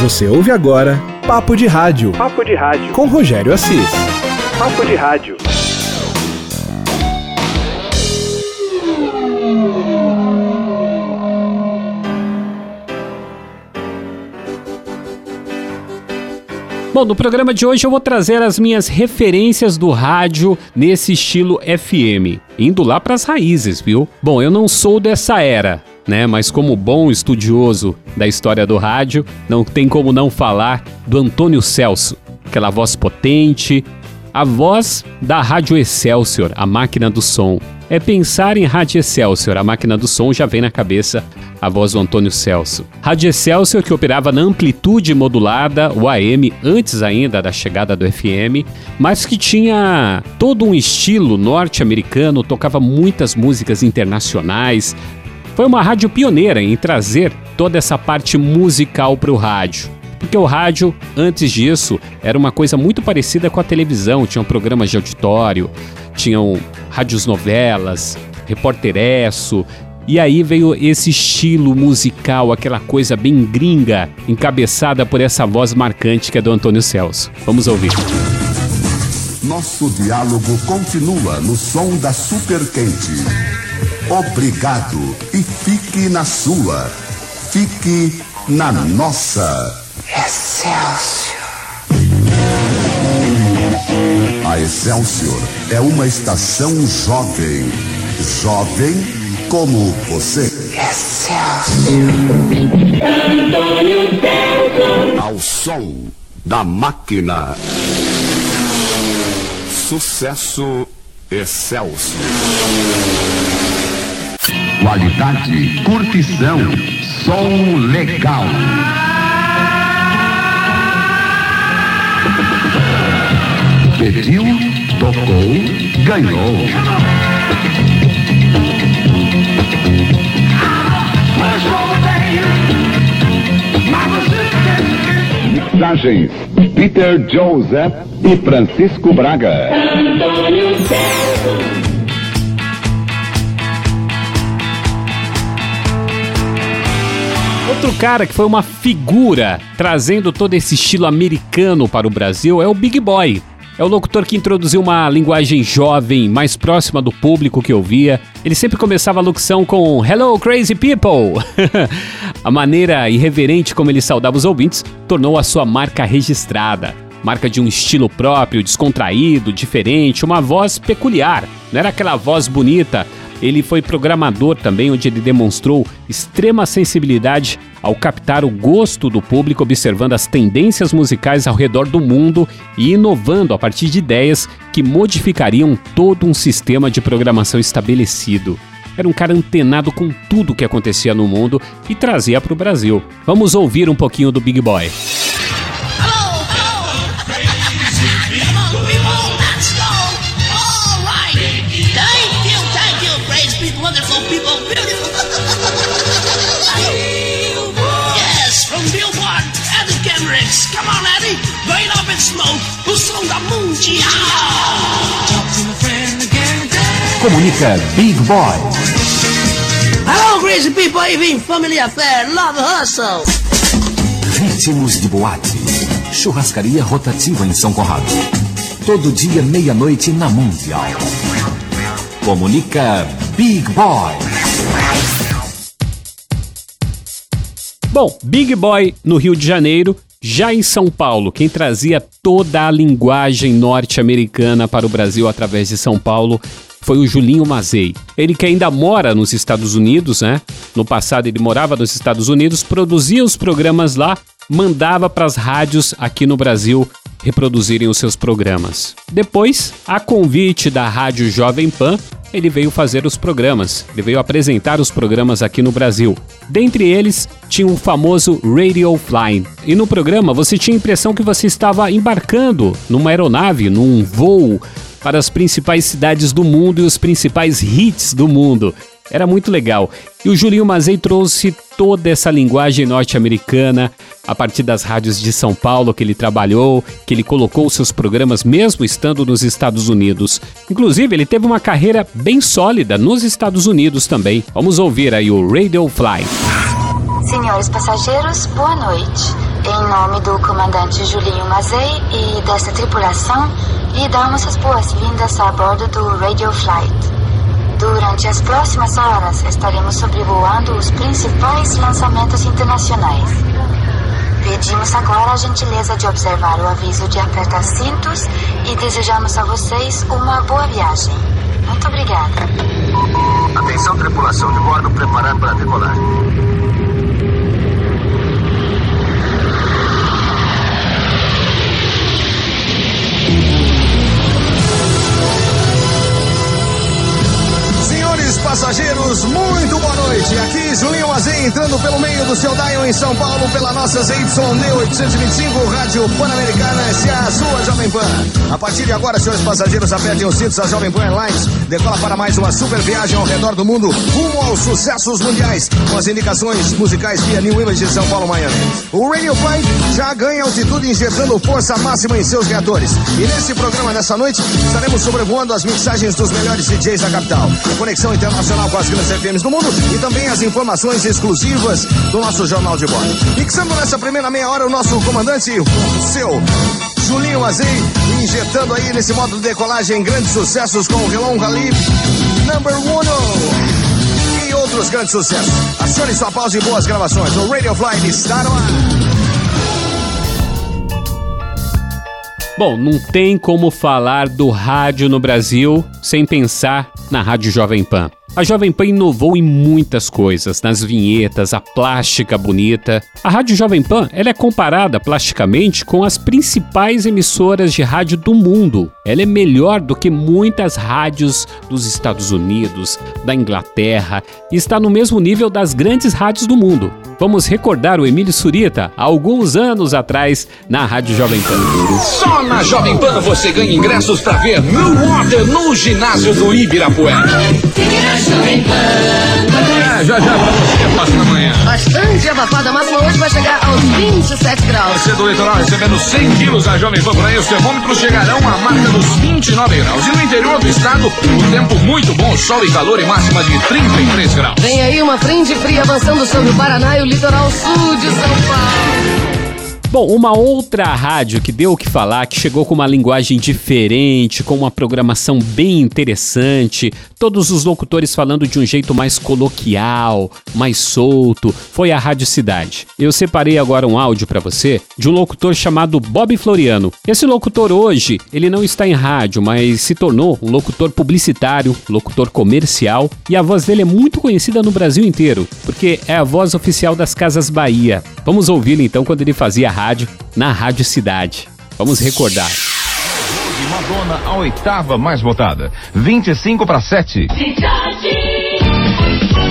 Você ouve agora Papo de Rádio. Papo de Rádio. Com Rogério Assis. Papo de Rádio. Bom, no programa de hoje eu vou trazer as minhas referências do rádio nesse estilo FM, indo lá para as raízes, viu? Bom, eu não sou dessa era, né? Mas como bom estudioso da história do rádio, não tem como não falar do Antônio Celso, aquela voz potente, a voz da Rádio Excelsior, a máquina do som. É pensar em Rádio Excelsior, a máquina do som já vem na cabeça a voz do Antônio Celso. Rádio Excelsior que operava na amplitude modulada, o AM, antes ainda da chegada do FM, mas que tinha todo um estilo norte-americano, tocava muitas músicas internacionais. Foi uma rádio pioneira em trazer toda essa parte musical para o rádio. Porque o rádio, antes disso, era uma coisa muito parecida com a televisão, tinham programas de auditório, tinham rádios novelas, repórteresso, e aí veio esse estilo musical, aquela coisa bem gringa, encabeçada por essa voz marcante que é do Antônio Celso. Vamos ouvir. Nosso diálogo continua no som da Super Quente. Obrigado e fique na sua. Fique na nossa. Excelsior. A Excelsior é uma estação jovem. Jovem como você. Excelsior. Ao som da máquina. Sucesso Excelsior. Qualidade, curtição, som legal. Pediu, tocou, ganhou. Mixagens Peter Joseph e Francisco Braga. Outro cara que foi uma figura trazendo todo esse estilo americano para o Brasil é o Big Boy. É o locutor que introduziu uma linguagem jovem, mais próxima do público que ouvia. Ele sempre começava a locução com Hello Crazy People! a maneira irreverente como ele saudava os ouvintes tornou a sua marca registrada. Marca de um estilo próprio, descontraído, diferente, uma voz peculiar. Não era aquela voz bonita, ele foi programador também, onde ele demonstrou extrema sensibilidade ao captar o gosto do público, observando as tendências musicais ao redor do mundo e inovando a partir de ideias que modificariam todo um sistema de programação estabelecido. Era um cara antenado com tudo o que acontecia no mundo e trazia para o Brasil. Vamos ouvir um pouquinho do Big Boy. O som da mundial. Comunica Big Boy. Hello, crazy people, even family affair, love hustle. Ritmos de boate. Churrascaria rotativa em São Conrado. Todo dia, meia-noite na Mundial. Comunica Big Boy. Bom, Big Boy no Rio de Janeiro, já em São Paulo, quem trazia toda a linguagem norte-americana para o Brasil através de São Paulo foi o Julinho Mazei. Ele que ainda mora nos Estados Unidos, né? No passado ele morava nos Estados Unidos, produzia os programas lá, mandava para as rádios aqui no Brasil reproduzirem os seus programas. Depois, a convite da Rádio Jovem Pan, ele veio fazer os programas, ele veio apresentar os programas aqui no Brasil. Dentre eles, tinha o famoso Radio Flying. E no programa você tinha a impressão que você estava embarcando numa aeronave, num voo para as principais cidades do mundo e os principais hits do mundo. Era muito legal. E o Julinho Mazei trouxe toda essa linguagem norte-americana a partir das rádios de São Paulo que ele trabalhou, que ele colocou seus programas mesmo estando nos Estados Unidos. Inclusive, ele teve uma carreira bem sólida nos Estados Unidos também. Vamos ouvir aí o Radio Fly. Senhores passageiros, boa noite. Em nome do comandante Julinho Mazei e desta tripulação, lhe damos as boas-vindas a bordo do Radio Flight. Durante as próximas horas estaremos sobrevoando os principais lançamentos internacionais. Pedimos agora a gentileza de observar o aviso de apertar cintos e desejamos a vocês uma boa viagem. Muito obrigada. Atenção, tripulação de bordo, preparando para decolar. Entrando pelo meio do seu Dion em São Paulo pela nossa ZYD 825 Rádio Pan-Americana, essa é sua Jovem Pan. A partir de agora, senhores passageiros, apertem os cintos, a Jovem Pan Airlines decola para mais uma super viagem ao redor do mundo, rumo aos sucessos mundiais, com as indicações musicais via New Image de São Paulo, Miami. O Radio Flight já ganha altitude injetando força máxima em seus reatores. E nesse programa dessa noite, estaremos sobrevoando as mixagens dos melhores DJs da capital. A conexão internacional com as grandes FMs do mundo e também as informações exclusivas do nosso Jornal de Bordo. Mixando nessa primeira meia hora o nosso comandante, o seu Julinho Azei, injetando aí nesse modo de decolagem grandes sucessos com o Relon Galib, Number One e outros grandes sucessos. Acione sua pausa e boas gravações. O Radio Flight está no ar. Bom, não tem como falar do rádio no Brasil sem pensar na Rádio Jovem Pan. A Jovem Pan inovou em muitas coisas, nas vinhetas, a plástica bonita. A Rádio Jovem Pan ela é comparada plasticamente com as principais emissoras de rádio do mundo. Ela é melhor do que muitas rádios dos Estados Unidos, da Inglaterra e está no mesmo nível das grandes rádios do mundo. Vamos recordar o Emílio Surita alguns anos atrás na Rádio Jovem Pan. Só na Jovem Pan você ganha ingressos para ver New Water no ginásio do Ibirapuera. É, já já pra você, passa na manhã. Bastante abafada, a máxima hoje vai chegar aos 27 graus. Você do litoral recebendo 100 quilos da Jovem Pan por aí, os termômetros chegarão à marca dos 29 graus. E no interior do estado, o tempo muito bom, sol e calor e máxima de 33 graus. Vem aí uma frente fria avançando sobre o Paraná e o litoral sul de São Paulo. Bom, uma outra rádio que deu o que falar, que chegou com uma linguagem diferente, com uma programação bem interessante, todos os locutores falando de um jeito mais coloquial, mais solto, foi a Rádio Cidade. Eu separei agora um áudio para você de um locutor chamado Bob Floriano. Esse locutor hoje, ele não está em rádio, mas se tornou um locutor publicitário, locutor comercial, e a voz dele é muito conhecida no Brasil inteiro, porque é a voz oficial das Casas Bahia. Vamos ouvi-lo então quando ele fazia rádio na Rádio Cidade. Vamos recordar. Madonna, a oitava mais votada. 25 para 7.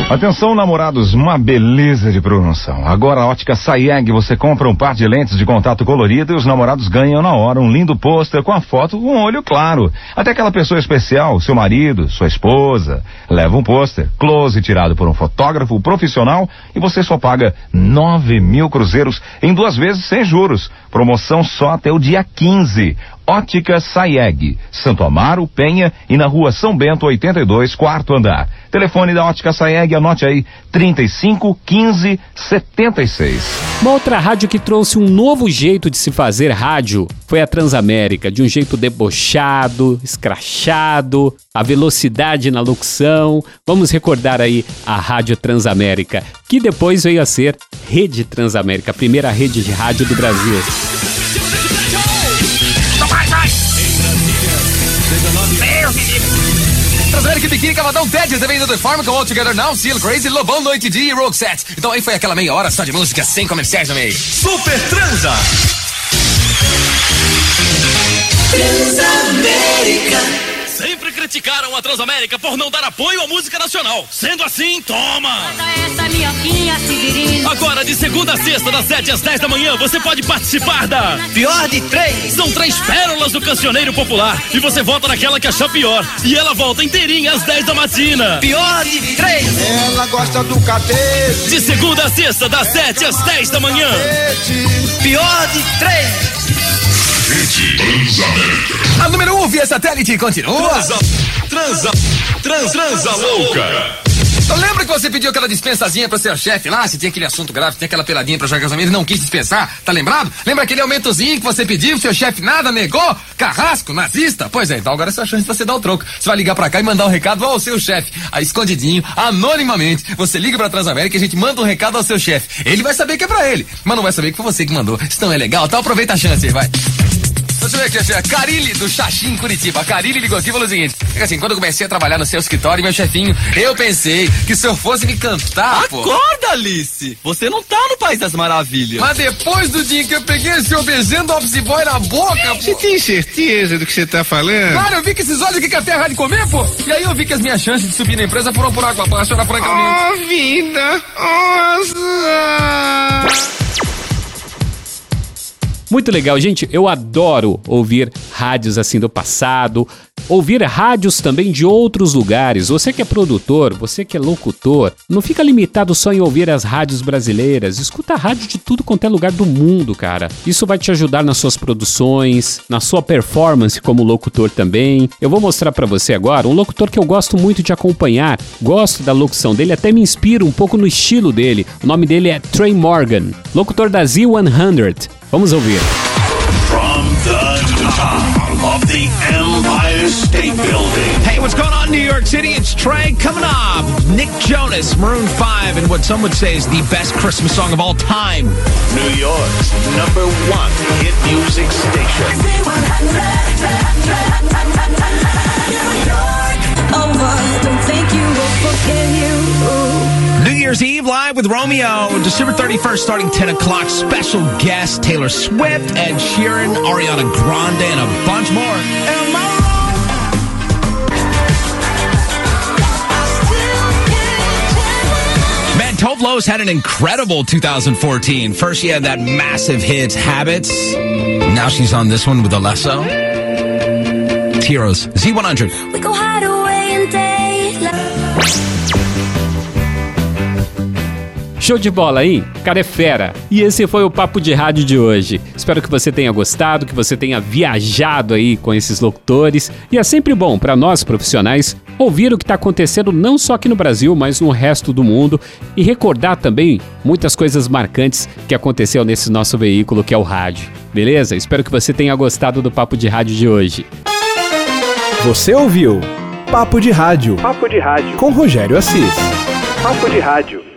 Atenção, namorados, uma beleza de promoção. Agora a ótica Sayeg, você compra um par de lentes de contato colorido e os namorados ganham na hora um lindo pôster com a foto com um olho claro. Até aquela pessoa especial, seu marido, sua esposa, leva um pôster, close tirado por um fotógrafo profissional e você só paga nove mil cruzeiros em duas vezes sem juros. Promoção só até o dia 15. Ótica Sayeg, Santo Amaro, Penha e na rua São Bento 82, quarto andar. Telefone da Ótica Sayeg, anote aí, 35 15 76. Uma outra rádio que trouxe um novo jeito de se fazer rádio foi a Transamérica, de um jeito debochado, escrachado, a velocidade na locução. Vamos recordar aí a Rádio Transamérica, que depois veio a ser Rede Transamérica, a primeira rede de rádio do Brasil. Transamérica Biquíni, Cavadão, Ted, The Venda do Farm, com All Together Now, Seal Crazy, Lobão, Noite D e Rogue Set. Então aí foi aquela meia hora só de música sem comerciais no meio. Super Transa! Transamérica. Criticaram a Transamérica por não dar apoio à música nacional. Sendo assim, toma! Agora, de segunda a sexta, das 7 às 10 da manhã, você pode participar da Pior de Três. São três pérolas do cancioneiro popular. E você vota naquela que achar pior. E ela volta inteirinha às 10 da matina. Pior de Três. Ela gosta do catete. De segunda a sexta, das 7 às 10 da manhã. Pior de Três. A número 1 um via satélite continua. Transa, transa, trans, transa louca. Então lembra que você pediu aquela dispensazinha pro seu chefe lá? Se tinha aquele assunto grave, tinha aquela peladinha pra jogar casamento e não quis dispensar, tá lembrado? Lembra aquele aumentozinho que você pediu, seu chefe nada negou? Carrasco, nazista? Pois é, então agora é sua chance de você dar o troco. Você vai ligar pra cá e mandar um recado ao seu chefe, aí escondidinho, anonimamente. Você liga pra Transamérica e a gente manda um recado ao seu chefe. Ele vai saber que é pra ele, mas não vai saber que foi você que mandou. Não é legal, então aproveita a chance aí, vai. Deixa eu ver aqui, chefe. Carilli do Xaxim, Curitiba. Carilli ligou aqui e falou o seguinte: é que assim, quando eu comecei a trabalhar no seu escritório, meu chefinho, eu pensei que se eu fosse me cantar. pô. Acorda, Alice! Você não tá no País das Maravilhas. Mas depois do dia que eu peguei esse obesendo office boy na boca, Você tem certeza do que você tá falando? Claro, eu vi que esses olhos aqui que a terra de comer, pô. E aí eu vi que as minhas chances de subir na empresa foram por água abaixo, era francamente. Oh, vida! Nossa! Muito legal, gente. Eu adoro ouvir rádios assim do passado, ouvir rádios também de outros lugares. Você que é produtor, você que é locutor, não fica limitado só em ouvir as rádios brasileiras. Escuta rádio de tudo quanto é lugar do mundo, cara. Isso vai te ajudar nas suas produções, na sua performance como locutor também. Eu vou mostrar pra você agora um locutor que eu gosto muito de acompanhar. Gosto da locução dele, até me inspiro um pouco no estilo dele. O nome dele é Trey Morgan, locutor da Z100. Vamos ouvir. From the top of the Empire State Building. Hey, what's going on, New York City? It's Trey coming up. Nick Jonas, Maroon 5, and what some would say is the best Christmas song of all time. New York's number one hit music station. New Year's Eve live with Romeo, December 31st, starting 10 o'clock. Special guest Taylor Swift, Ed Sheeran, Ariana Grande, and a bunch more. Man, Tove Lo's had an incredible 2014. First, she had that massive hit, Habits. Now she's on this one with Alesso. Heroes, Z100. We go hide away. Show de bola, hein? Cara é fera. E esse foi o Papo de Rádio de hoje. Espero que você tenha gostado, que você tenha viajado aí com esses locutores. E é sempre bom para nós profissionais ouvir o que está acontecendo não só aqui no Brasil, mas no resto do mundo e recordar também muitas coisas marcantes que aconteceu nesse nosso veículo que é o rádio. Beleza? Espero que você tenha gostado do Papo de Rádio de hoje. Você ouviu Papo de Rádio Papo de Rádio. com Rogério Assis. Papo de Rádio.